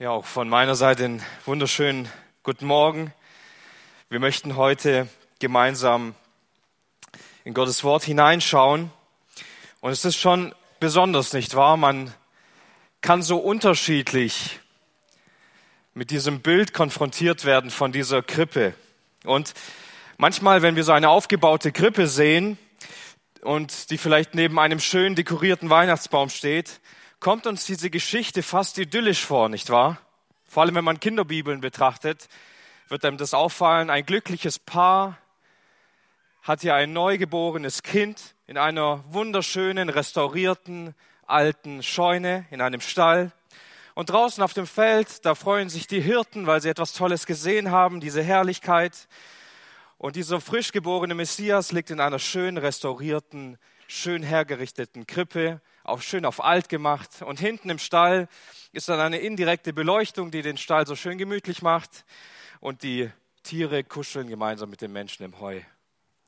Ja, auch von meiner Seite einen wunderschönen guten Morgen. Wir möchten heute gemeinsam in Gottes Wort hineinschauen. Und es ist schon besonders, nicht wahr? Man kann so unterschiedlich mit diesem Bild konfrontiert werden von dieser Krippe. Und manchmal, wenn wir so eine aufgebaute Krippe sehen und die vielleicht neben einem schön dekorierten Weihnachtsbaum steht, kommt uns diese Geschichte fast idyllisch vor, nicht wahr? Vor allem, wenn man Kinderbibeln betrachtet, wird einem das auffallen. Ein glückliches Paar hat hier ein neugeborenes Kind in einer wunderschönen, restaurierten, alten Scheune, in einem Stall. Und draußen auf dem Feld, da freuen sich die Hirten, weil sie etwas Tolles gesehen haben, diese Herrlichkeit. Und dieser frisch geborene Messias liegt in einer schön restaurierten, schön hergerichteten Krippe auch schön auf alt gemacht. Und hinten im Stall ist dann eine indirekte Beleuchtung, die den Stall so schön gemütlich macht. Und die Tiere kuscheln gemeinsam mit den Menschen im Heu.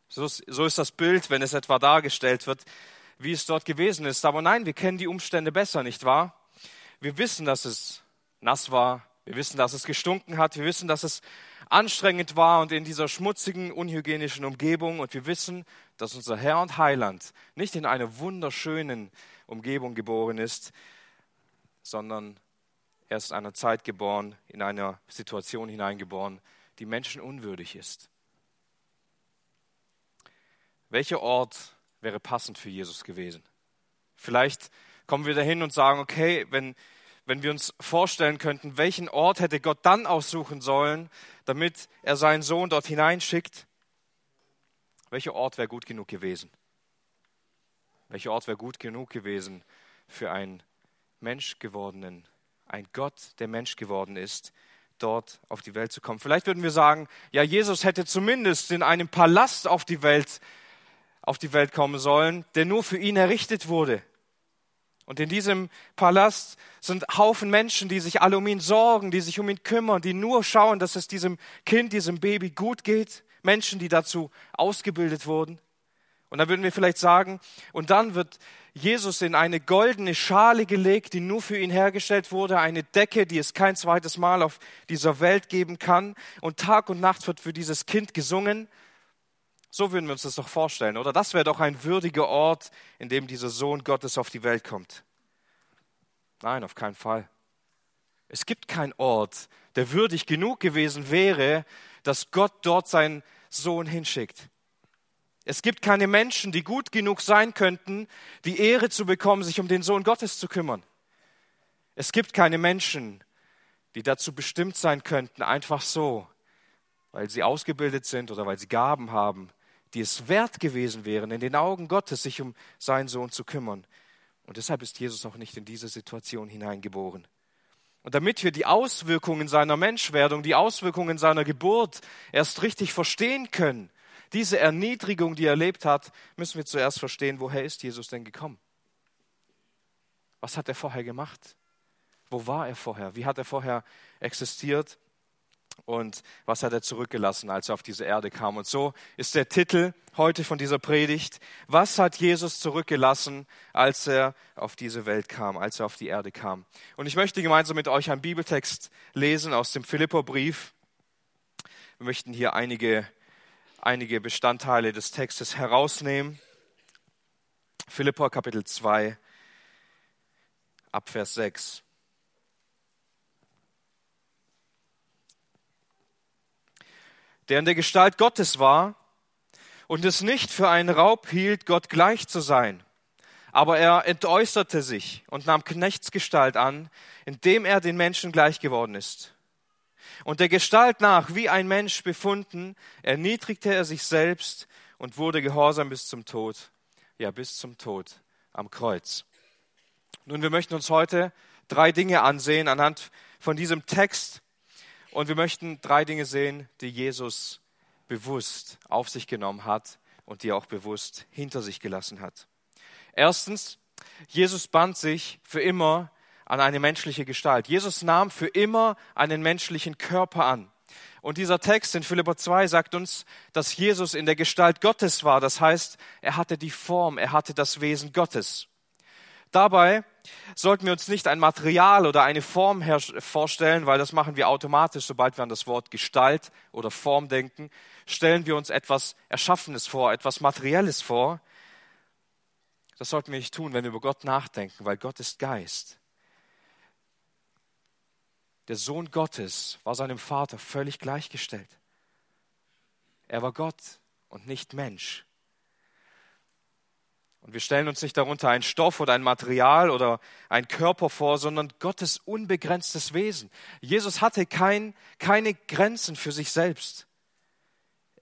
So ist, so ist das Bild, wenn es etwa dargestellt wird, wie es dort gewesen ist. Aber nein, wir kennen die Umstände besser, nicht wahr? Wir wissen, dass es nass war. Wir wissen, dass es gestunken hat. Wir wissen, dass es anstrengend war und in dieser schmutzigen, unhygienischen Umgebung. Und wir wissen, dass unser Herr und Heiland nicht in einer wunderschönen Umgebung geboren ist, sondern er ist in einer Zeit geboren, in einer Situation hineingeboren, die menschenunwürdig ist. Welcher Ort wäre passend für Jesus gewesen? Vielleicht kommen wir dahin und sagen, okay, wenn, wenn wir uns vorstellen könnten, welchen Ort hätte Gott dann aussuchen sollen, damit er seinen Sohn dort hineinschickt, welcher Ort wäre gut genug gewesen? Welcher Ort wäre gut genug gewesen für einen Mensch gewordenen, ein Gott, der Mensch geworden ist, dort auf die Welt zu kommen? Vielleicht würden wir sagen, ja, Jesus hätte zumindest in einem Palast auf die Welt, auf die Welt kommen sollen, der nur für ihn errichtet wurde. Und in diesem Palast sind Haufen Menschen, die sich alle um ihn sorgen, die sich um ihn kümmern, die nur schauen, dass es diesem Kind, diesem Baby gut geht. Menschen, die dazu ausgebildet wurden. Und dann würden wir vielleicht sagen, und dann wird Jesus in eine goldene Schale gelegt, die nur für ihn hergestellt wurde, eine Decke, die es kein zweites Mal auf dieser Welt geben kann. Und Tag und Nacht wird für dieses Kind gesungen. So würden wir uns das doch vorstellen, oder? Das wäre doch ein würdiger Ort, in dem dieser Sohn Gottes auf die Welt kommt. Nein, auf keinen Fall. Es gibt keinen Ort, der würdig genug gewesen wäre, dass Gott dort seinen Sohn hinschickt. Es gibt keine Menschen, die gut genug sein könnten, die Ehre zu bekommen, sich um den Sohn Gottes zu kümmern. Es gibt keine Menschen, die dazu bestimmt sein könnten, einfach so, weil sie ausgebildet sind oder weil sie Gaben haben, die es wert gewesen wären, in den Augen Gottes sich um seinen Sohn zu kümmern. Und deshalb ist Jesus auch nicht in diese Situation hineingeboren. Und damit wir die Auswirkungen seiner Menschwerdung, die Auswirkungen seiner Geburt erst richtig verstehen können, diese Erniedrigung, die er erlebt hat, müssen wir zuerst verstehen, woher ist Jesus denn gekommen? Was hat er vorher gemacht? Wo war er vorher? Wie hat er vorher existiert? Und was hat er zurückgelassen, als er auf diese Erde kam? Und so ist der Titel heute von dieser Predigt. Was hat Jesus zurückgelassen, als er auf diese Welt kam, als er auf die Erde kam? Und ich möchte gemeinsam mit euch einen Bibeltext lesen aus dem Philipperbrief. Wir möchten hier einige einige Bestandteile des Textes herausnehmen. Philippa Kapitel 2 ab Vers 6. Der in der Gestalt Gottes war und es nicht für einen Raub hielt, Gott gleich zu sein. Aber er entäußerte sich und nahm Knechtsgestalt an, indem er den Menschen gleich geworden ist und der Gestalt nach wie ein Mensch befunden, erniedrigte er sich selbst und wurde gehorsam bis zum Tod, ja bis zum Tod am Kreuz. Nun, wir möchten uns heute drei Dinge ansehen anhand von diesem Text und wir möchten drei Dinge sehen, die Jesus bewusst auf sich genommen hat und die er auch bewusst hinter sich gelassen hat. Erstens, Jesus band sich für immer an eine menschliche Gestalt. Jesus nahm für immer einen menschlichen Körper an. Und dieser Text in Philippa 2 sagt uns, dass Jesus in der Gestalt Gottes war. Das heißt, er hatte die Form, er hatte das Wesen Gottes. Dabei sollten wir uns nicht ein Material oder eine Form vorstellen, weil das machen wir automatisch, sobald wir an das Wort Gestalt oder Form denken, stellen wir uns etwas Erschaffenes vor, etwas Materielles vor. Das sollten wir nicht tun, wenn wir über Gott nachdenken, weil Gott ist Geist. Der Sohn Gottes war seinem Vater völlig gleichgestellt. Er war Gott und nicht Mensch. Und wir stellen uns nicht darunter ein Stoff oder ein Material oder ein Körper vor, sondern Gottes unbegrenztes Wesen. Jesus hatte kein, keine Grenzen für sich selbst.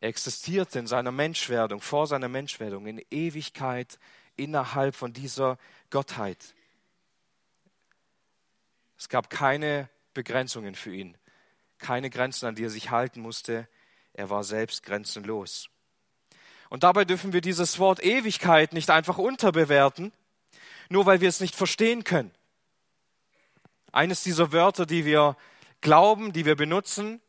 Er existierte in seiner Menschwerdung, vor seiner Menschwerdung, in Ewigkeit innerhalb von dieser Gottheit. Es gab keine Begrenzungen für ihn, keine Grenzen, an die er sich halten musste. Er war selbst grenzenlos. Und dabei dürfen wir dieses Wort Ewigkeit nicht einfach unterbewerten, nur weil wir es nicht verstehen können. Eines dieser Wörter, die wir glauben, die wir benutzen,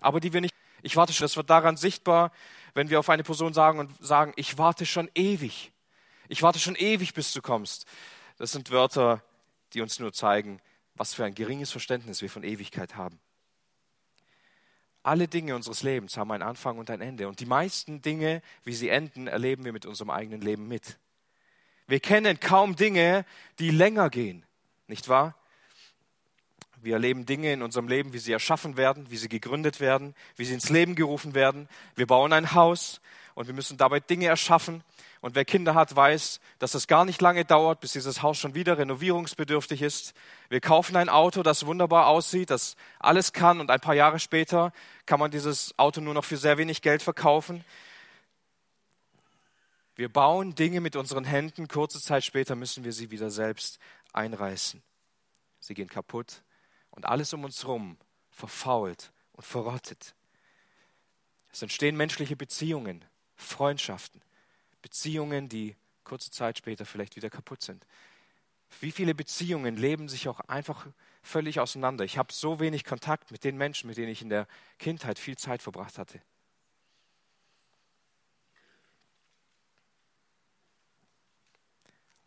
aber die wir nicht. Ich warte schon, das wird daran sichtbar, wenn wir auf eine Person sagen und sagen, ich warte schon ewig. Ich warte schon ewig, bis du kommst. Das sind Wörter, die uns nur zeigen, was für ein geringes Verständnis wir von Ewigkeit haben. Alle Dinge unseres Lebens haben einen Anfang und ein Ende. Und die meisten Dinge, wie sie enden, erleben wir mit unserem eigenen Leben mit. Wir kennen kaum Dinge, die länger gehen, nicht wahr? Wir erleben Dinge in unserem Leben, wie sie erschaffen werden, wie sie gegründet werden, wie sie ins Leben gerufen werden. Wir bauen ein Haus und wir müssen dabei Dinge erschaffen. Und wer Kinder hat, weiß, dass es gar nicht lange dauert, bis dieses Haus schon wieder renovierungsbedürftig ist. Wir kaufen ein Auto, das wunderbar aussieht, das alles kann und ein paar Jahre später kann man dieses Auto nur noch für sehr wenig Geld verkaufen. Wir bauen Dinge mit unseren Händen, kurze Zeit später müssen wir sie wieder selbst einreißen. Sie gehen kaputt und alles um uns herum verfault und verrottet. Es entstehen menschliche Beziehungen, Freundschaften, Beziehungen, die kurze Zeit später vielleicht wieder kaputt sind. Wie viele Beziehungen leben sich auch einfach völlig auseinander? Ich habe so wenig Kontakt mit den Menschen, mit denen ich in der Kindheit viel Zeit verbracht hatte.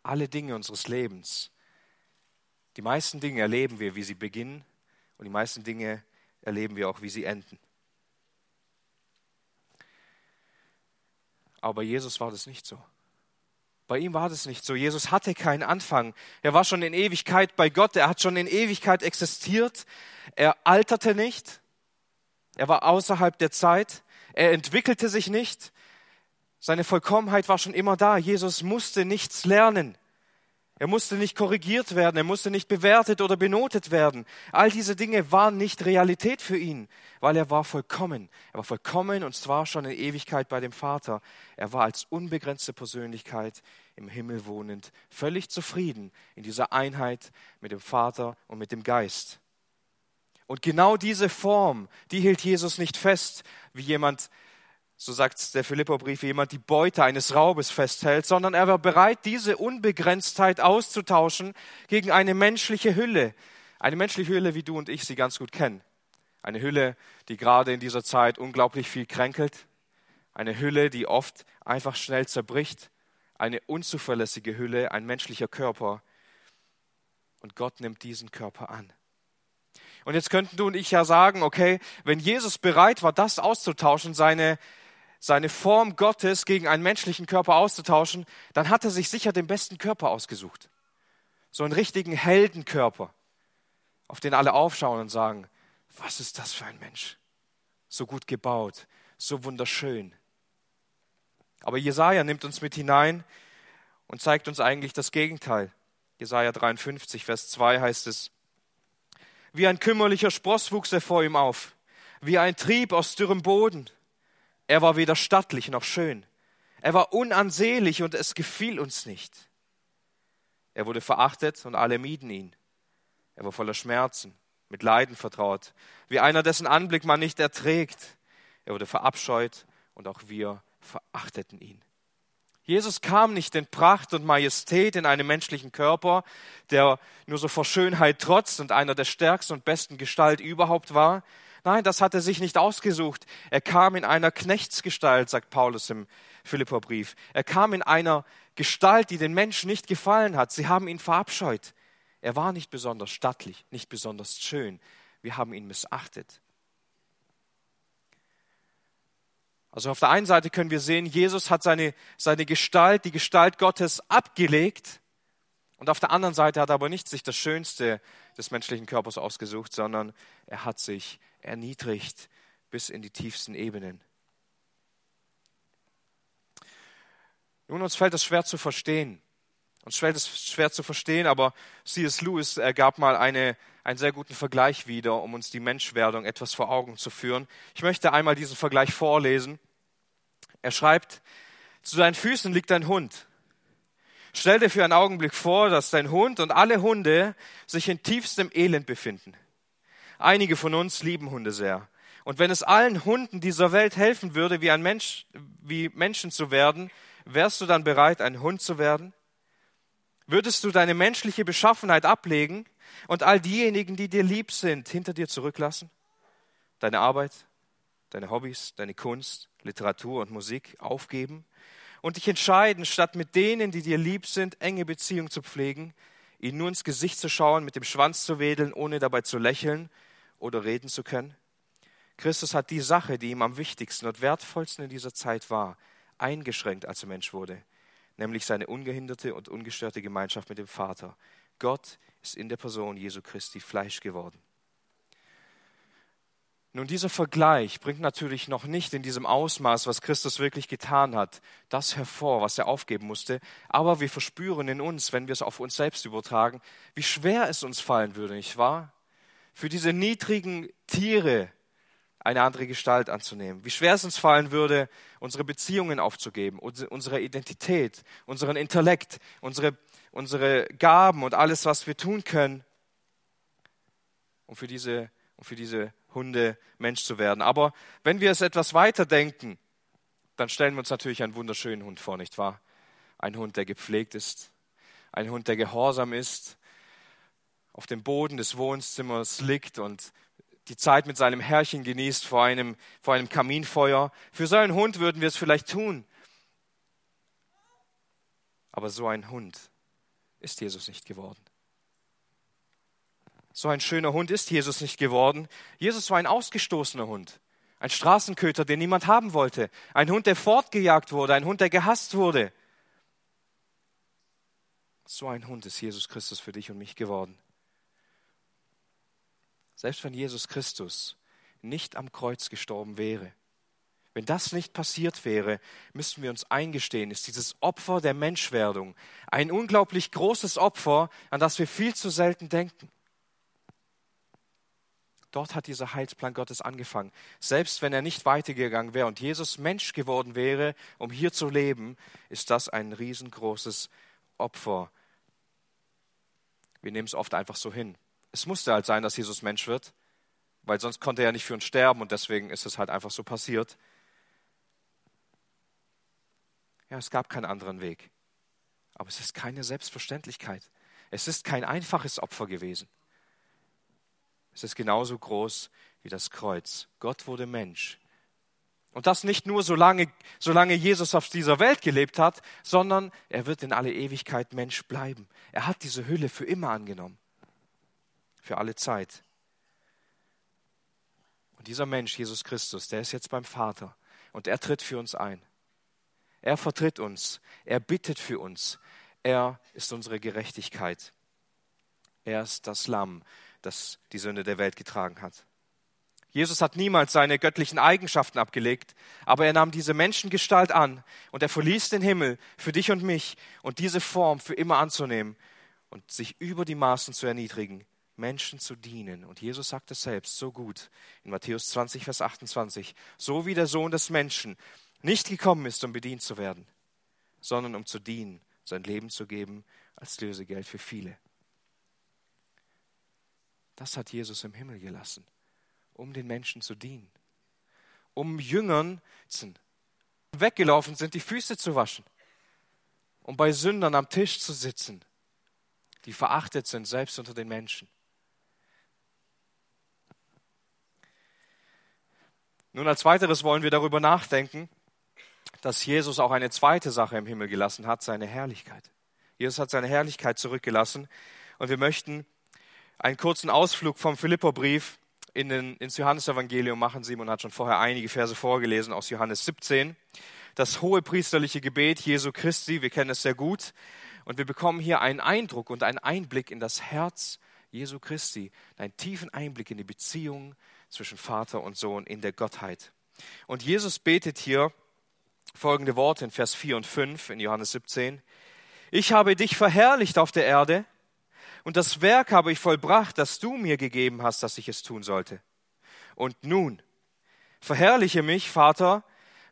Alle Dinge unseres Lebens, die meisten Dinge erleben wir, wie sie beginnen, und die meisten Dinge erleben wir auch, wie sie enden. Aber bei Jesus war das nicht so. Bei ihm war das nicht so. Jesus hatte keinen Anfang. Er war schon in Ewigkeit bei Gott. Er hat schon in Ewigkeit existiert. Er alterte nicht. Er war außerhalb der Zeit. Er entwickelte sich nicht. Seine Vollkommenheit war schon immer da. Jesus musste nichts lernen. Er musste nicht korrigiert werden, er musste nicht bewertet oder benotet werden. All diese Dinge waren nicht Realität für ihn, weil er war vollkommen. Er war vollkommen und zwar schon in Ewigkeit bei dem Vater. Er war als unbegrenzte Persönlichkeit im Himmel wohnend, völlig zufrieden in dieser Einheit mit dem Vater und mit dem Geist. Und genau diese Form, die hielt Jesus nicht fest, wie jemand so sagt der Philipperbrief, jemand die Beute eines Raubes festhält, sondern er war bereit, diese Unbegrenztheit auszutauschen gegen eine menschliche Hülle. Eine menschliche Hülle, wie du und ich sie ganz gut kennen. Eine Hülle, die gerade in dieser Zeit unglaublich viel kränkelt. Eine Hülle, die oft einfach schnell zerbricht. Eine unzuverlässige Hülle, ein menschlicher Körper. Und Gott nimmt diesen Körper an. Und jetzt könnten du und ich ja sagen, okay, wenn Jesus bereit war, das auszutauschen, seine seine Form Gottes gegen einen menschlichen Körper auszutauschen, dann hat er sich sicher den besten Körper ausgesucht. So einen richtigen Heldenkörper, auf den alle aufschauen und sagen, was ist das für ein Mensch? So gut gebaut, so wunderschön. Aber Jesaja nimmt uns mit hinein und zeigt uns eigentlich das Gegenteil. Jesaja 53, Vers 2 heißt es, wie ein kümmerlicher Spross wuchs er vor ihm auf, wie ein Trieb aus dürrem Boden. Er war weder stattlich noch schön. Er war unansehlich und es gefiel uns nicht. Er wurde verachtet und alle mieden ihn. Er war voller Schmerzen, mit Leiden vertraut, wie einer, dessen Anblick man nicht erträgt. Er wurde verabscheut und auch wir verachteten ihn. Jesus kam nicht in Pracht und Majestät in einem menschlichen Körper, der nur so vor Schönheit trotzt und einer der stärksten und besten Gestalt überhaupt war. Nein, das hat er sich nicht ausgesucht. Er kam in einer Knechtsgestalt, sagt Paulus im Philipperbrief. Er kam in einer Gestalt, die den Menschen nicht gefallen hat. Sie haben ihn verabscheut. Er war nicht besonders stattlich, nicht besonders schön. Wir haben ihn missachtet. Also auf der einen Seite können wir sehen, Jesus hat seine, seine Gestalt, die Gestalt Gottes abgelegt. Und auf der anderen Seite hat er aber nicht sich das Schönste des menschlichen Körpers ausgesucht, sondern er hat sich erniedrigt bis in die tiefsten Ebenen. Nun, uns fällt es schwer zu verstehen. Uns fällt es schwer zu verstehen, aber C.S. Lewis gab mal eine, einen sehr guten Vergleich wieder, um uns die Menschwerdung etwas vor Augen zu führen. Ich möchte einmal diesen Vergleich vorlesen. Er schreibt, zu deinen Füßen liegt ein Hund. Stell dir für einen Augenblick vor, dass dein Hund und alle Hunde sich in tiefstem Elend befinden. Einige von uns lieben Hunde sehr. Und wenn es allen Hunden dieser Welt helfen würde, wie ein Mensch, wie Menschen zu werden, wärst du dann bereit, ein Hund zu werden? Würdest du deine menschliche Beschaffenheit ablegen und all diejenigen, die dir lieb sind, hinter dir zurücklassen? Deine Arbeit, deine Hobbys, deine Kunst, Literatur und Musik aufgeben und dich entscheiden, statt mit denen, die dir lieb sind, enge Beziehungen zu pflegen, ihnen nur ins Gesicht zu schauen, mit dem Schwanz zu wedeln, ohne dabei zu lächeln oder reden zu können? Christus hat die Sache, die ihm am wichtigsten und wertvollsten in dieser Zeit war, eingeschränkt, als er Mensch wurde, nämlich seine ungehinderte und ungestörte Gemeinschaft mit dem Vater. Gott ist in der Person Jesu Christi Fleisch geworden. Nun, dieser Vergleich bringt natürlich noch nicht in diesem Ausmaß, was Christus wirklich getan hat, das hervor, was er aufgeben musste. Aber wir verspüren in uns, wenn wir es auf uns selbst übertragen, wie schwer es uns fallen würde, nicht wahr? Für diese niedrigen Tiere eine andere Gestalt anzunehmen. Wie schwer es uns fallen würde, unsere Beziehungen aufzugeben, unsere Identität, unseren Intellekt, unsere, unsere Gaben und alles, was wir tun können, um für diese, um für diese Hunde Mensch zu werden. Aber wenn wir es etwas weiter denken, dann stellen wir uns natürlich einen wunderschönen Hund vor, nicht wahr? Ein Hund, der gepflegt ist, ein Hund, der gehorsam ist, auf dem Boden des Wohnzimmers liegt und die Zeit mit seinem Herrchen genießt vor einem, vor einem Kaminfeuer. Für so einen Hund würden wir es vielleicht tun. Aber so ein Hund ist Jesus nicht geworden. So ein schöner Hund ist Jesus nicht geworden. Jesus war ein ausgestoßener Hund. Ein Straßenköter, den niemand haben wollte. Ein Hund, der fortgejagt wurde. Ein Hund, der gehasst wurde. So ein Hund ist Jesus Christus für dich und mich geworden. Selbst wenn Jesus Christus nicht am Kreuz gestorben wäre, wenn das nicht passiert wäre, müssten wir uns eingestehen, ist dieses Opfer der Menschwerdung ein unglaublich großes Opfer, an das wir viel zu selten denken. Dort hat dieser Heilsplan Gottes angefangen. Selbst wenn er nicht weitergegangen wäre und Jesus Mensch geworden wäre, um hier zu leben, ist das ein riesengroßes Opfer. Wir nehmen es oft einfach so hin. Es musste halt sein, dass Jesus Mensch wird, weil sonst konnte er nicht für uns sterben und deswegen ist es halt einfach so passiert. Ja, es gab keinen anderen Weg. Aber es ist keine Selbstverständlichkeit. Es ist kein einfaches Opfer gewesen. Es ist genauso groß wie das Kreuz. Gott wurde Mensch. Und das nicht nur solange, solange Jesus auf dieser Welt gelebt hat, sondern er wird in alle Ewigkeit Mensch bleiben. Er hat diese Hülle für immer angenommen für alle Zeit. Und dieser Mensch, Jesus Christus, der ist jetzt beim Vater und er tritt für uns ein. Er vertritt uns, er bittet für uns, er ist unsere Gerechtigkeit. Er ist das Lamm, das die Sünde der Welt getragen hat. Jesus hat niemals seine göttlichen Eigenschaften abgelegt, aber er nahm diese Menschengestalt an und er verließ den Himmel für dich und mich und diese Form für immer anzunehmen und sich über die Maßen zu erniedrigen, Menschen zu dienen. Und Jesus sagt es selbst so gut in Matthäus 20, Vers 28. So wie der Sohn des Menschen nicht gekommen ist, um bedient zu werden, sondern um zu dienen, sein Leben zu geben als Lösegeld für viele. Das hat Jesus im Himmel gelassen, um den Menschen zu dienen, um Jüngern weggelaufen sind, die Füße zu waschen, um bei Sündern am Tisch zu sitzen, die verachtet sind, selbst unter den Menschen. Nun, als weiteres wollen wir darüber nachdenken, dass Jesus auch eine zweite Sache im Himmel gelassen hat, seine Herrlichkeit. Jesus hat seine Herrlichkeit zurückgelassen Und wir möchten einen kurzen Ausflug vom Philipperbrief in den, ins Johannesevangelium machen. Simon hat schon vorher einige Verse vorgelesen aus Johannes 17. Das hohe priesterliche Gebet Jesu Christi, wir kennen es sehr gut. Und wir bekommen hier einen Eindruck und einen Einblick in das Herz Jesu Christi, einen tiefen Einblick in die Beziehung zwischen Vater und Sohn in der Gottheit. Und Jesus betet hier folgende Worte in Vers 4 und 5 in Johannes 17. Ich habe dich verherrlicht auf der Erde und das Werk habe ich vollbracht, das du mir gegeben hast, dass ich es tun sollte. Und nun, verherrliche mich, Vater,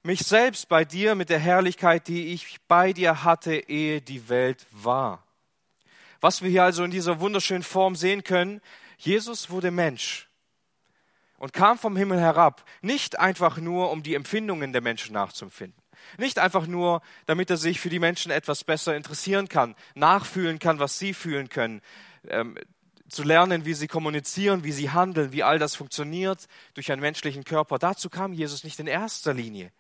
mich selbst bei dir mit der Herrlichkeit, die ich bei dir hatte, ehe die Welt war. Was wir hier also in dieser wunderschönen Form sehen können, Jesus wurde Mensch und kam vom Himmel herab, nicht einfach nur, um die Empfindungen der Menschen nachzuempfinden, nicht einfach nur, damit er sich für die Menschen etwas besser interessieren kann, nachfühlen kann, was sie fühlen können, ähm, zu lernen, wie sie kommunizieren, wie sie handeln, wie all das funktioniert durch einen menschlichen Körper. Dazu kam Jesus nicht in erster Linie.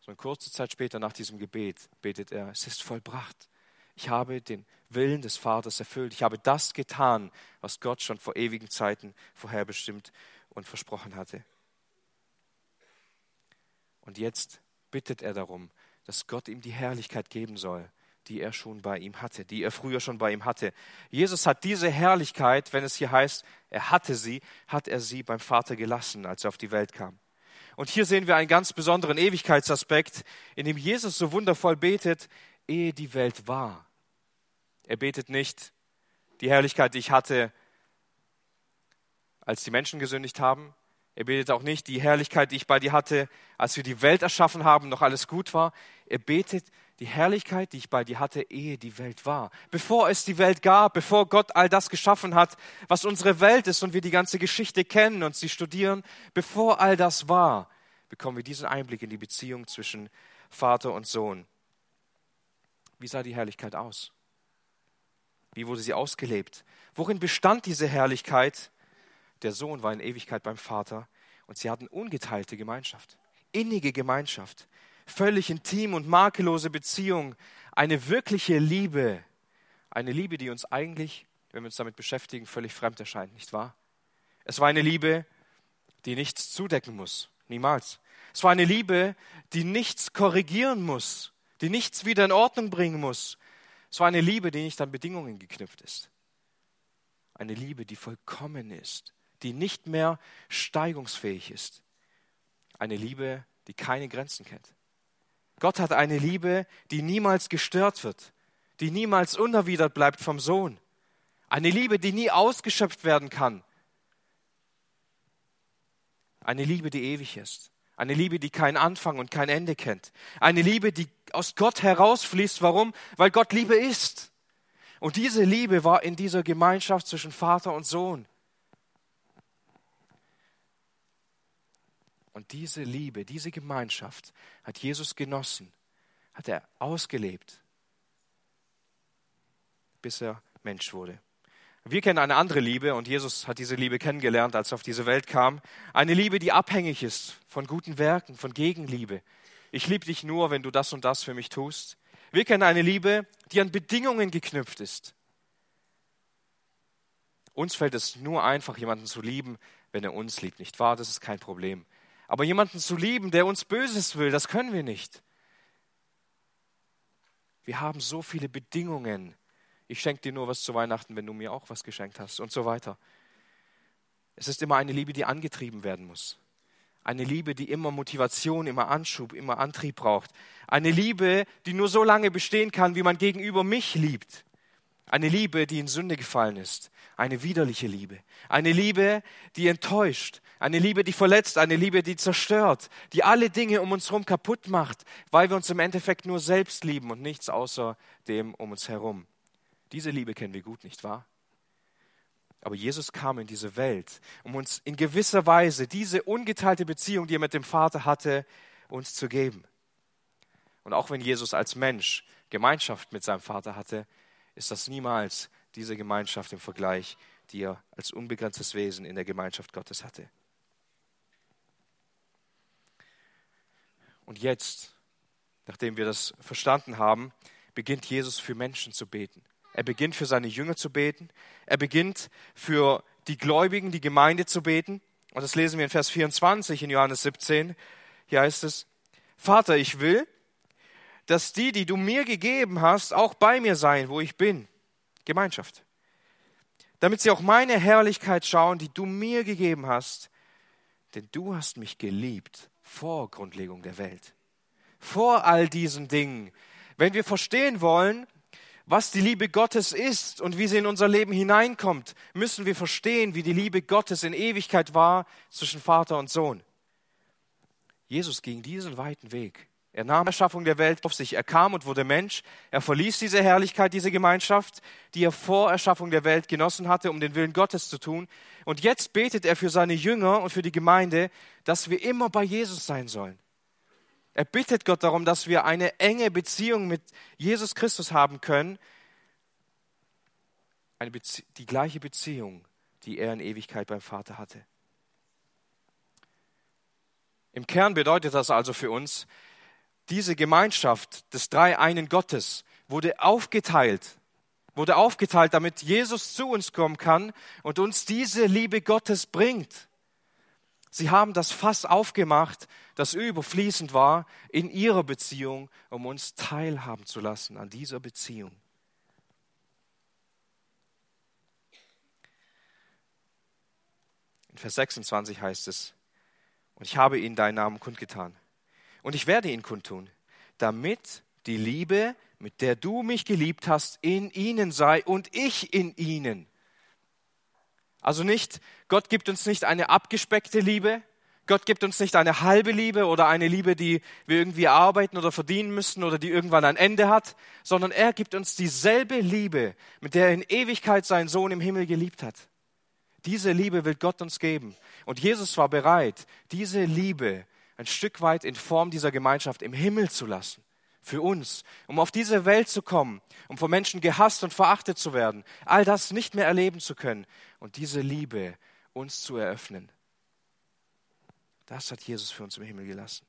So eine kurze Zeit später nach diesem Gebet betet er, es ist vollbracht. Ich habe den Willen des Vaters erfüllt. Ich habe das getan, was Gott schon vor ewigen Zeiten vorherbestimmt und versprochen hatte. Und jetzt bittet er darum, dass Gott ihm die Herrlichkeit geben soll, die er schon bei ihm hatte, die er früher schon bei ihm hatte. Jesus hat diese Herrlichkeit, wenn es hier heißt, er hatte sie, hat er sie beim Vater gelassen, als er auf die Welt kam. Und hier sehen wir einen ganz besonderen Ewigkeitsaspekt, in dem Jesus so wundervoll betet, ehe die Welt war. Er betet nicht die Herrlichkeit, die ich hatte, als die Menschen gesündigt haben. Er betet auch nicht die Herrlichkeit, die ich bei dir hatte, als wir die Welt erschaffen haben, noch alles gut war. Er betet die Herrlichkeit, die ich bei dir hatte, ehe die Welt war. Bevor es die Welt gab, bevor Gott all das geschaffen hat, was unsere Welt ist und wir die ganze Geschichte kennen und sie studieren, bevor all das war, bekommen wir diesen Einblick in die Beziehung zwischen Vater und Sohn. Wie sah die Herrlichkeit aus? Wie wurde sie ausgelebt? Worin bestand diese Herrlichkeit? Der Sohn war in Ewigkeit beim Vater und sie hatten ungeteilte Gemeinschaft, innige Gemeinschaft, völlig intim und makellose Beziehung, eine wirkliche Liebe, eine Liebe, die uns eigentlich, wenn wir uns damit beschäftigen, völlig fremd erscheint, nicht wahr? Es war eine Liebe, die nichts zudecken muss, niemals. Es war eine Liebe, die nichts korrigieren muss, die nichts wieder in Ordnung bringen muss. Es war eine Liebe, die nicht an Bedingungen geknüpft ist. Eine Liebe, die vollkommen ist, die nicht mehr steigungsfähig ist. Eine Liebe, die keine Grenzen kennt. Gott hat eine Liebe, die niemals gestört wird, die niemals unerwidert bleibt vom Sohn. Eine Liebe, die nie ausgeschöpft werden kann. Eine Liebe, die ewig ist. Eine Liebe, die keinen Anfang und kein Ende kennt. Eine Liebe, die aus Gott herausfließt. Warum? Weil Gott Liebe ist. Und diese Liebe war in dieser Gemeinschaft zwischen Vater und Sohn. Und diese Liebe, diese Gemeinschaft hat Jesus genossen, hat er ausgelebt, bis er Mensch wurde. Wir kennen eine andere Liebe und Jesus hat diese Liebe kennengelernt, als er auf diese Welt kam. Eine Liebe, die abhängig ist von guten Werken, von Gegenliebe. Ich liebe dich nur, wenn du das und das für mich tust. Wir kennen eine Liebe, die an Bedingungen geknüpft ist. Uns fällt es nur einfach, jemanden zu lieben, wenn er uns liebt, nicht wahr? Das ist kein Problem. Aber jemanden zu lieben, der uns Böses will, das können wir nicht. Wir haben so viele Bedingungen. Ich schenke dir nur was zu Weihnachten, wenn du mir auch was geschenkt hast und so weiter. Es ist immer eine Liebe, die angetrieben werden muss. Eine Liebe, die immer Motivation, immer Anschub, immer Antrieb braucht. Eine Liebe, die nur so lange bestehen kann, wie man gegenüber mich liebt. Eine Liebe, die in Sünde gefallen ist. Eine widerliche Liebe. Eine Liebe, die enttäuscht. Eine Liebe, die verletzt. Eine Liebe, die zerstört. Die alle Dinge um uns herum kaputt macht, weil wir uns im Endeffekt nur selbst lieben und nichts außer dem um uns herum. Diese Liebe kennen wir gut, nicht wahr? Aber Jesus kam in diese Welt, um uns in gewisser Weise diese ungeteilte Beziehung, die er mit dem Vater hatte, uns zu geben. Und auch wenn Jesus als Mensch Gemeinschaft mit seinem Vater hatte, ist das niemals diese Gemeinschaft im Vergleich, die er als unbegrenztes Wesen in der Gemeinschaft Gottes hatte. Und jetzt, nachdem wir das verstanden haben, beginnt Jesus für Menschen zu beten. Er beginnt für seine Jünger zu beten. Er beginnt für die Gläubigen, die Gemeinde zu beten. Und das lesen wir in Vers 24 in Johannes 17. Hier heißt es, Vater, ich will, dass die, die du mir gegeben hast, auch bei mir seien, wo ich bin. Gemeinschaft. Damit sie auch meine Herrlichkeit schauen, die du mir gegeben hast. Denn du hast mich geliebt vor Grundlegung der Welt. Vor all diesen Dingen. Wenn wir verstehen wollen, was die Liebe Gottes ist und wie sie in unser Leben hineinkommt, müssen wir verstehen, wie die Liebe Gottes in Ewigkeit war zwischen Vater und Sohn. Jesus ging diesen weiten Weg. Er nahm die Erschaffung der Welt auf sich. Er kam und wurde Mensch. Er verließ diese Herrlichkeit, diese Gemeinschaft, die er vor Erschaffung der Welt genossen hatte, um den Willen Gottes zu tun. Und jetzt betet er für seine Jünger und für die Gemeinde, dass wir immer bei Jesus sein sollen. Er bittet Gott darum, dass wir eine enge Beziehung mit Jesus Christus haben können. Die gleiche Beziehung, die er in Ewigkeit beim Vater hatte. Im Kern bedeutet das also für uns, diese Gemeinschaft des dreieinen Gottes wurde aufgeteilt, wurde aufgeteilt, damit Jesus zu uns kommen kann und uns diese Liebe Gottes bringt. Sie haben das Fass aufgemacht, das überfließend war, in ihrer Beziehung, um uns teilhaben zu lassen an dieser Beziehung. In Vers 26 heißt es, und ich habe ihnen deinen Namen kundgetan. Und ich werde ihn kundtun, damit die Liebe, mit der du mich geliebt hast, in ihnen sei und ich in ihnen. Also nicht, Gott gibt uns nicht eine abgespeckte Liebe, Gott gibt uns nicht eine halbe Liebe oder eine Liebe, die wir irgendwie arbeiten oder verdienen müssen oder die irgendwann ein Ende hat, sondern er gibt uns dieselbe Liebe, mit der er in Ewigkeit seinen Sohn im Himmel geliebt hat. Diese Liebe will Gott uns geben. Und Jesus war bereit, diese Liebe ein Stück weit in Form dieser Gemeinschaft im Himmel zu lassen. Für uns, um auf diese Welt zu kommen, um von Menschen gehasst und verachtet zu werden, all das nicht mehr erleben zu können und diese Liebe uns zu eröffnen. Das hat Jesus für uns im Himmel gelassen.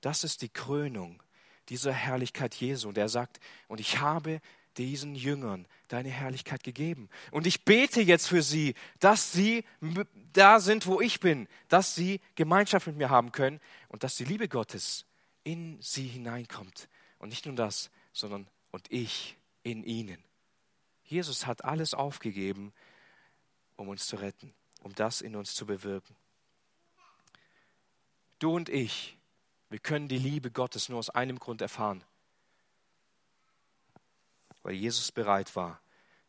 Das ist die Krönung dieser Herrlichkeit Jesu. Und er sagt, und ich habe diesen Jüngern deine Herrlichkeit gegeben. Und ich bete jetzt für sie, dass sie da sind, wo ich bin, dass sie Gemeinschaft mit mir haben können und dass die Liebe Gottes in sie hineinkommt. Und nicht nur das, sondern und ich in ihnen. Jesus hat alles aufgegeben, um uns zu retten, um das in uns zu bewirken. Du und ich, wir können die Liebe Gottes nur aus einem Grund erfahren, weil Jesus bereit war,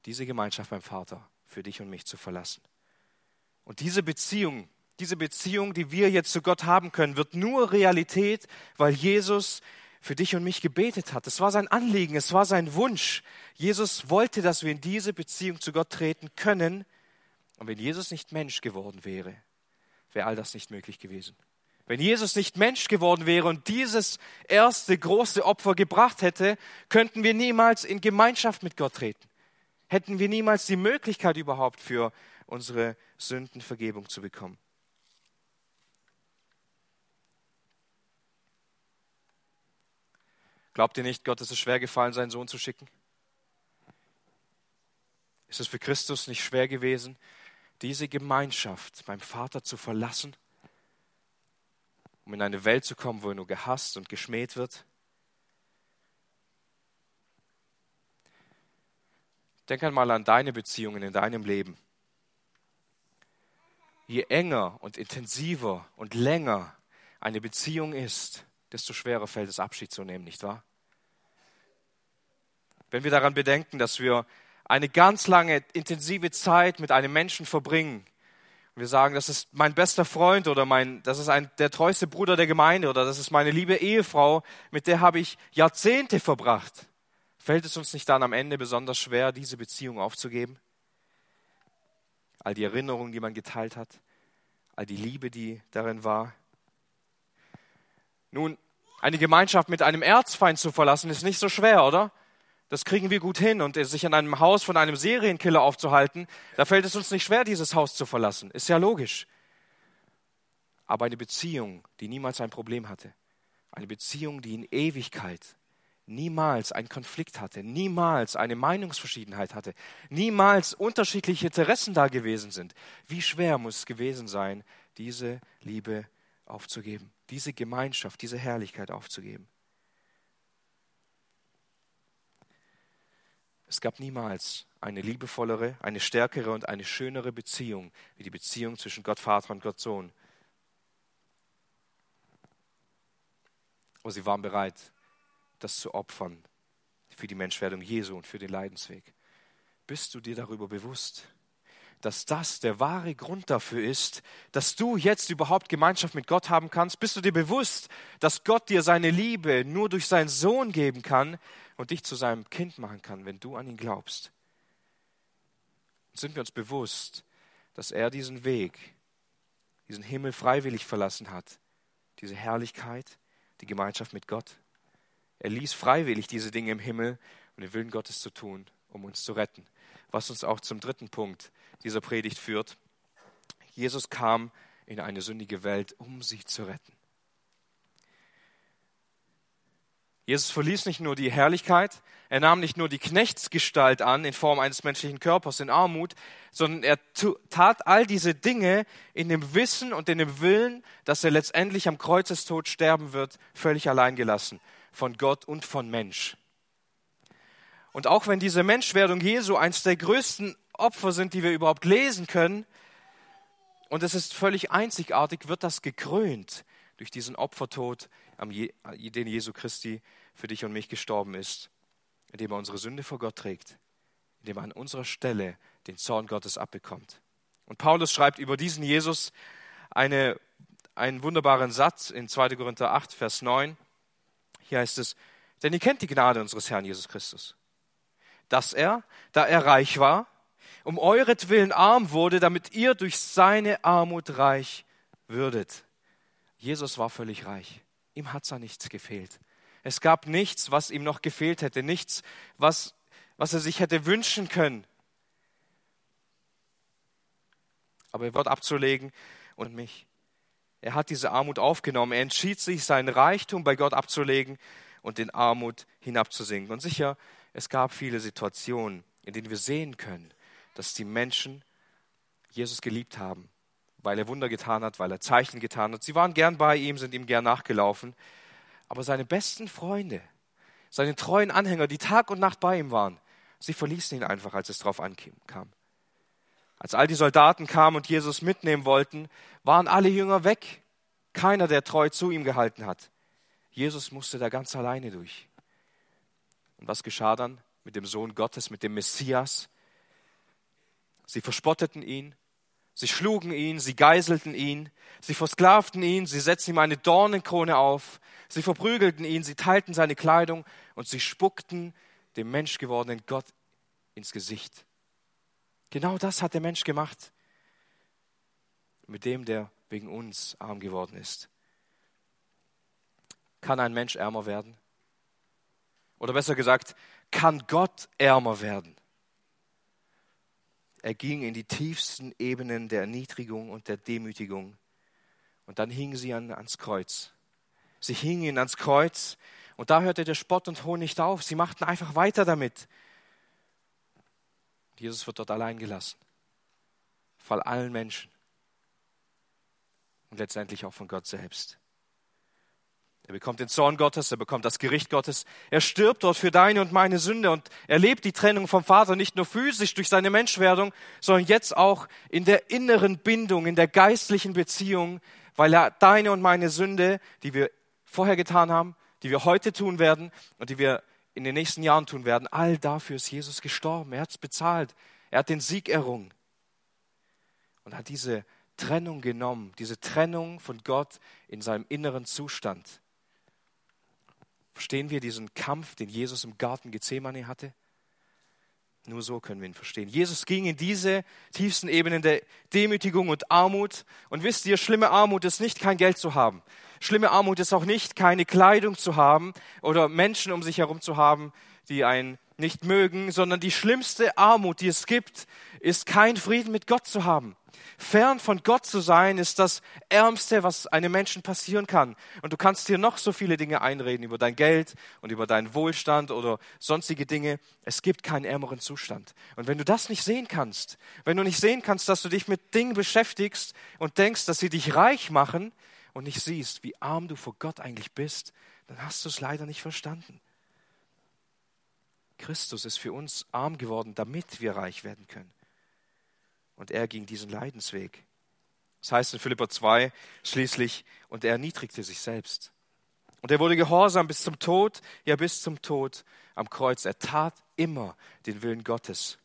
diese Gemeinschaft beim Vater für dich und mich zu verlassen. Und diese Beziehung, diese Beziehung, die wir jetzt zu Gott haben können, wird nur Realität, weil Jesus für dich und mich gebetet hat. Es war sein Anliegen, es war sein Wunsch. Jesus wollte, dass wir in diese Beziehung zu Gott treten können. Und wenn Jesus nicht Mensch geworden wäre, wäre all das nicht möglich gewesen. Wenn Jesus nicht Mensch geworden wäre und dieses erste große Opfer gebracht hätte, könnten wir niemals in Gemeinschaft mit Gott treten. Hätten wir niemals die Möglichkeit überhaupt für unsere Sündenvergebung zu bekommen. Glaubt ihr nicht, Gott ist es schwer gefallen, seinen Sohn zu schicken? Ist es für Christus nicht schwer gewesen, diese Gemeinschaft beim Vater zu verlassen? Um in eine Welt zu kommen, wo er nur gehasst und geschmäht wird? Denk einmal an deine Beziehungen in deinem Leben. Je enger und intensiver und länger eine Beziehung ist, desto schwerer fällt es, Abschied zu nehmen, nicht wahr? Wenn wir daran bedenken, dass wir eine ganz lange, intensive Zeit mit einem Menschen verbringen, wir sagen, das ist mein bester Freund oder mein, das ist ein, der treueste Bruder der Gemeinde oder das ist meine liebe Ehefrau, mit der habe ich Jahrzehnte verbracht. Fällt es uns nicht dann am Ende besonders schwer, diese Beziehung aufzugeben? All die Erinnerungen, die man geteilt hat, all die Liebe, die darin war. Nun, eine Gemeinschaft mit einem Erzfeind zu verlassen, ist nicht so schwer, oder? Das kriegen wir gut hin. Und sich in einem Haus von einem Serienkiller aufzuhalten, da fällt es uns nicht schwer, dieses Haus zu verlassen. Ist ja logisch. Aber eine Beziehung, die niemals ein Problem hatte, eine Beziehung, die in Ewigkeit niemals einen Konflikt hatte, niemals eine Meinungsverschiedenheit hatte, niemals unterschiedliche Interessen da gewesen sind. Wie schwer muss es gewesen sein, diese Liebe aufzugeben, diese Gemeinschaft, diese Herrlichkeit aufzugeben. Es gab niemals eine liebevollere, eine stärkere und eine schönere Beziehung wie die Beziehung zwischen Gott Vater und Gott Sohn. Aber sie waren bereit, das zu opfern für die Menschwerdung Jesu und für den Leidensweg. Bist du dir darüber bewusst, dass das der wahre Grund dafür ist, dass du jetzt überhaupt Gemeinschaft mit Gott haben kannst? Bist du dir bewusst, dass Gott dir seine Liebe nur durch seinen Sohn geben kann und dich zu seinem Kind machen kann, wenn du an ihn glaubst? Sind wir uns bewusst, dass er diesen Weg, diesen Himmel freiwillig verlassen hat, diese Herrlichkeit, die Gemeinschaft mit Gott? Er ließ freiwillig diese Dinge im Himmel, um den Willen Gottes zu tun, um uns zu retten. Was uns auch zum dritten Punkt dieser Predigt führt. Jesus kam in eine sündige Welt, um sie zu retten. Jesus verließ nicht nur die Herrlichkeit, er nahm nicht nur die Knechtsgestalt an in Form eines menschlichen Körpers in Armut, sondern er tat all diese Dinge in dem Wissen und in dem Willen, dass er letztendlich am Kreuzestod sterben wird, völlig allein gelassen von Gott und von Mensch. Und auch wenn diese Menschwerdung Jesu eines der größten Opfer sind, die wir überhaupt lesen können, und es ist völlig einzigartig, wird das gekrönt durch diesen Opfertod, den Jesu Christi für dich und mich gestorben ist, indem er unsere Sünde vor Gott trägt, indem er an unserer Stelle den Zorn Gottes abbekommt. Und Paulus schreibt über diesen Jesus eine, einen wunderbaren Satz in 2. Korinther 8, Vers 9. Hier heißt es, denn ihr kennt die Gnade unseres Herrn Jesus Christus, dass er, da er reich war, um euretwillen arm wurde, damit ihr durch seine Armut reich würdet. Jesus war völlig reich. Ihm hat da nichts gefehlt. Es gab nichts, was ihm noch gefehlt hätte, nichts, was, was er sich hätte wünschen können. Aber er wird abzulegen und mich. Er hat diese Armut aufgenommen. Er entschied sich, seinen Reichtum bei Gott abzulegen und in Armut hinabzusinken. Und sicher, es gab viele Situationen, in denen wir sehen können, dass die Menschen Jesus geliebt haben, weil er Wunder getan hat, weil er Zeichen getan hat. Sie waren gern bei ihm, sind ihm gern nachgelaufen. Aber seine besten Freunde, seine treuen Anhänger, die Tag und Nacht bei ihm waren, sie verließen ihn einfach, als es darauf ankam. Als all die Soldaten kamen und Jesus mitnehmen wollten, waren alle Jünger weg. Keiner, der treu zu ihm gehalten hat. Jesus musste da ganz alleine durch. Und was geschah dann mit dem Sohn Gottes, mit dem Messias? Sie verspotteten ihn, sie schlugen ihn, sie geiselten ihn, sie versklavten ihn, sie setzten ihm eine Dornenkrone auf, sie verprügelten ihn, sie teilten seine Kleidung und sie spuckten dem menschgewordenen Gott ins Gesicht. Genau das hat der Mensch gemacht. Mit dem, der wegen uns arm geworden ist. Kann ein Mensch ärmer werden? Oder besser gesagt, kann Gott ärmer werden? Er ging in die tiefsten Ebenen der Erniedrigung und der Demütigung. Und dann hing sie an, ans Kreuz. Sie hingen ihn ans Kreuz. Und da hörte der Spott und Hohn nicht auf. Sie machten einfach weiter damit. Jesus wird dort allein gelassen. Von allen Menschen. Und letztendlich auch von Gott selbst. Er bekommt den Zorn Gottes, er bekommt das Gericht Gottes. Er stirbt dort für deine und meine Sünde und erlebt die Trennung vom Vater nicht nur physisch durch seine Menschwerdung, sondern jetzt auch in der inneren Bindung, in der geistlichen Beziehung, weil er deine und meine Sünde, die wir vorher getan haben, die wir heute tun werden und die wir in den nächsten Jahren tun werden, all dafür ist Jesus gestorben. Er hat es bezahlt. Er hat den Sieg errungen. Und hat diese Trennung genommen, diese Trennung von Gott in seinem inneren Zustand. Verstehen wir diesen Kampf, den Jesus im Garten Gethsemane hatte? Nur so können wir ihn verstehen. Jesus ging in diese tiefsten Ebenen der Demütigung und Armut. Und wisst ihr, schlimme Armut ist nicht kein Geld zu haben. Schlimme Armut ist auch nicht keine Kleidung zu haben oder Menschen um sich herum zu haben, die einen nicht mögen, sondern die schlimmste Armut, die es gibt, ist kein Frieden mit Gott zu haben. Fern von Gott zu sein, ist das Ärmste, was einem Menschen passieren kann. Und du kannst dir noch so viele Dinge einreden über dein Geld und über deinen Wohlstand oder sonstige Dinge. Es gibt keinen ärmeren Zustand. Und wenn du das nicht sehen kannst, wenn du nicht sehen kannst, dass du dich mit Dingen beschäftigst und denkst, dass sie dich reich machen und nicht siehst, wie arm du vor Gott eigentlich bist, dann hast du es leider nicht verstanden. Christus ist für uns arm geworden, damit wir reich werden können. Und er ging diesen Leidensweg. Das heißt in Philippa 2 schließlich, und er erniedrigte sich selbst. Und er wurde gehorsam bis zum Tod, ja bis zum Tod am Kreuz. Er tat immer den Willen Gottes.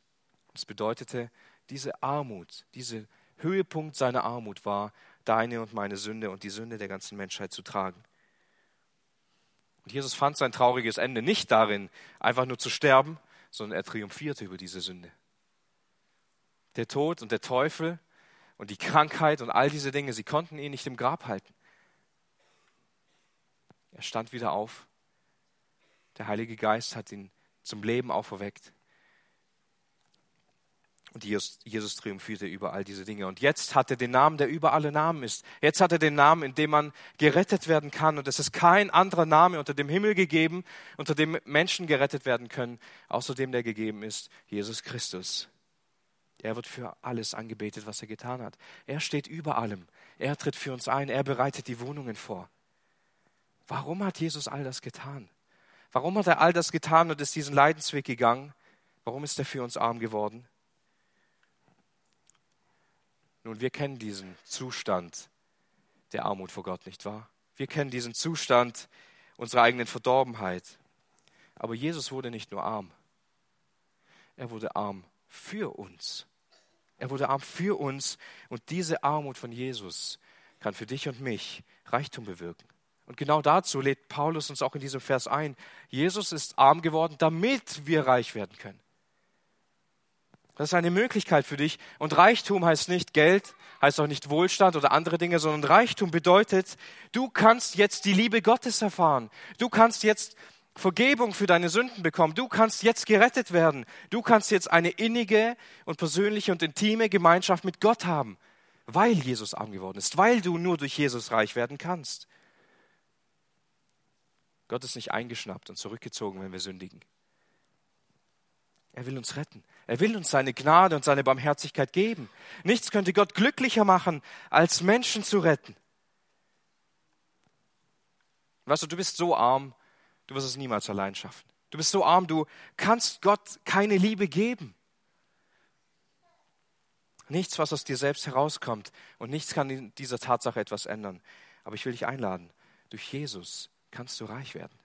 Das bedeutete, diese Armut, dieser Höhepunkt seiner Armut war, deine und meine Sünde und die Sünde der ganzen Menschheit zu tragen. Und Jesus fand sein trauriges Ende nicht darin, einfach nur zu sterben, sondern er triumphierte über diese Sünde der Tod und der Teufel und die Krankheit und all diese Dinge, sie konnten ihn nicht im Grab halten. Er stand wieder auf. Der Heilige Geist hat ihn zum Leben auferweckt. Und Jesus, Jesus triumphierte über all diese Dinge. Und jetzt hat er den Namen, der über alle Namen ist. Jetzt hat er den Namen, in dem man gerettet werden kann. Und es ist kein anderer Name unter dem Himmel gegeben, unter dem Menschen gerettet werden können, außer dem, der gegeben ist, Jesus Christus. Er wird für alles angebetet, was er getan hat. Er steht über allem. Er tritt für uns ein. Er bereitet die Wohnungen vor. Warum hat Jesus all das getan? Warum hat er all das getan und ist diesen Leidensweg gegangen? Warum ist er für uns arm geworden? Nun, wir kennen diesen Zustand der Armut vor Gott, nicht wahr? Wir kennen diesen Zustand unserer eigenen Verdorbenheit. Aber Jesus wurde nicht nur arm, er wurde arm für uns. Er wurde arm für uns und diese Armut von Jesus kann für dich und mich Reichtum bewirken. Und genau dazu lädt Paulus uns auch in diesem Vers ein. Jesus ist arm geworden, damit wir reich werden können. Das ist eine Möglichkeit für dich. Und Reichtum heißt nicht Geld, heißt auch nicht Wohlstand oder andere Dinge, sondern Reichtum bedeutet, du kannst jetzt die Liebe Gottes erfahren. Du kannst jetzt Vergebung für deine Sünden bekommen. Du kannst jetzt gerettet werden. Du kannst jetzt eine innige und persönliche und intime Gemeinschaft mit Gott haben, weil Jesus arm geworden ist, weil du nur durch Jesus reich werden kannst. Gott ist nicht eingeschnappt und zurückgezogen, wenn wir sündigen. Er will uns retten. Er will uns seine Gnade und seine Barmherzigkeit geben. Nichts könnte Gott glücklicher machen, als Menschen zu retten. Weißt du, du bist so arm, Du wirst es niemals allein schaffen. Du bist so arm, du kannst Gott keine Liebe geben. Nichts, was aus dir selbst herauskommt und nichts kann in dieser Tatsache etwas ändern. Aber ich will dich einladen. Durch Jesus kannst du reich werden.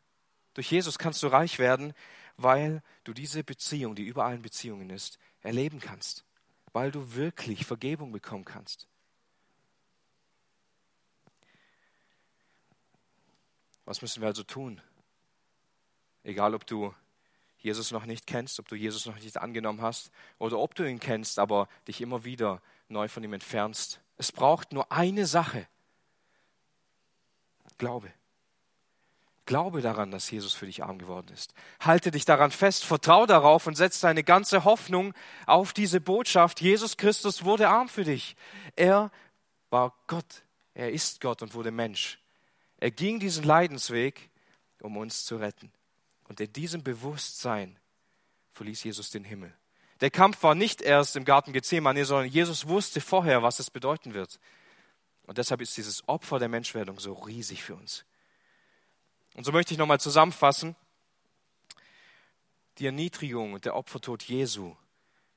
Durch Jesus kannst du reich werden, weil du diese Beziehung, die über allen Beziehungen ist, erleben kannst. Weil du wirklich Vergebung bekommen kannst. Was müssen wir also tun? Egal, ob du Jesus noch nicht kennst, ob du Jesus noch nicht angenommen hast oder ob du ihn kennst, aber dich immer wieder neu von ihm entfernst. Es braucht nur eine Sache. Glaube. Glaube daran, dass Jesus für dich arm geworden ist. Halte dich daran fest, vertrau darauf und setz deine ganze Hoffnung auf diese Botschaft. Jesus Christus wurde arm für dich. Er war Gott. Er ist Gott und wurde Mensch. Er ging diesen Leidensweg, um uns zu retten. Und in diesem Bewusstsein verließ Jesus den Himmel. Der Kampf war nicht erst im Garten Gethsemane, sondern Jesus wusste vorher, was es bedeuten wird. Und deshalb ist dieses Opfer der Menschwerdung so riesig für uns. Und so möchte ich nochmal zusammenfassen. Die Erniedrigung und der Opfertod Jesu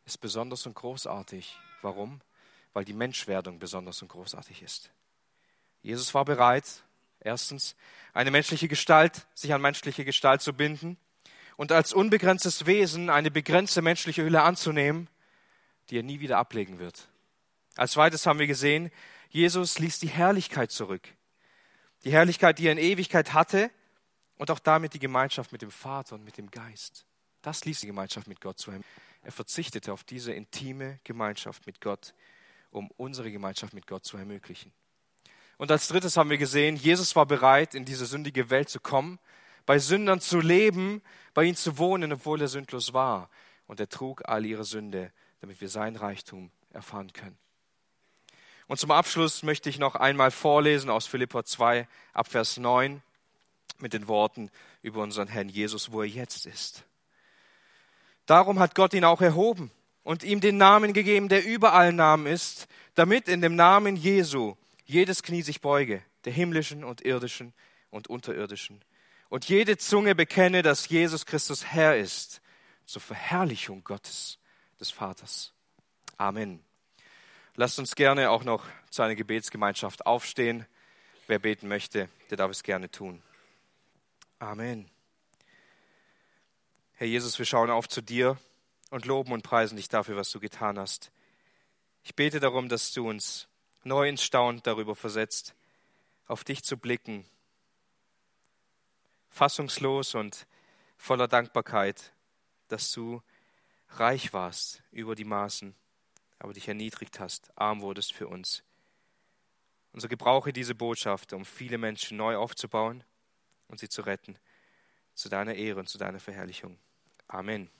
ist besonders und großartig. Warum? Weil die Menschwerdung besonders und großartig ist. Jesus war bereit, Erstens, eine menschliche Gestalt, sich an menschliche Gestalt zu binden und als unbegrenztes Wesen eine begrenzte menschliche Hülle anzunehmen, die er nie wieder ablegen wird. Als zweites haben wir gesehen, Jesus ließ die Herrlichkeit zurück. Die Herrlichkeit, die er in Ewigkeit hatte und auch damit die Gemeinschaft mit dem Vater und mit dem Geist. Das ließ die Gemeinschaft mit Gott zu ihm. Er verzichtete auf diese intime Gemeinschaft mit Gott, um unsere Gemeinschaft mit Gott zu ermöglichen. Und als drittes haben wir gesehen, Jesus war bereit, in diese sündige Welt zu kommen, bei Sündern zu leben, bei ihnen zu wohnen, obwohl er sündlos war. Und er trug all ihre Sünde, damit wir sein Reichtum erfahren können. Und zum Abschluss möchte ich noch einmal vorlesen aus Philippa 2, Abvers 9, mit den Worten über unseren Herrn Jesus, wo er jetzt ist. Darum hat Gott ihn auch erhoben und ihm den Namen gegeben, der über allen Namen ist, damit in dem Namen Jesu jedes Knie sich beuge, der himmlischen und irdischen und unterirdischen, und jede Zunge bekenne, dass Jesus Christus Herr ist, zur Verherrlichung Gottes, des Vaters. Amen. Lasst uns gerne auch noch zu einer Gebetsgemeinschaft aufstehen. Wer beten möchte, der darf es gerne tun. Amen. Herr Jesus, wir schauen auf zu dir und loben und preisen dich dafür, was du getan hast. Ich bete darum, dass du uns neu ins Staunen darüber versetzt, auf dich zu blicken, fassungslos und voller Dankbarkeit, dass du reich warst über die Maßen, aber dich erniedrigt hast, arm wurdest für uns. Und so gebrauche diese Botschaft, um viele Menschen neu aufzubauen und sie zu retten, zu deiner Ehre und zu deiner Verherrlichung. Amen.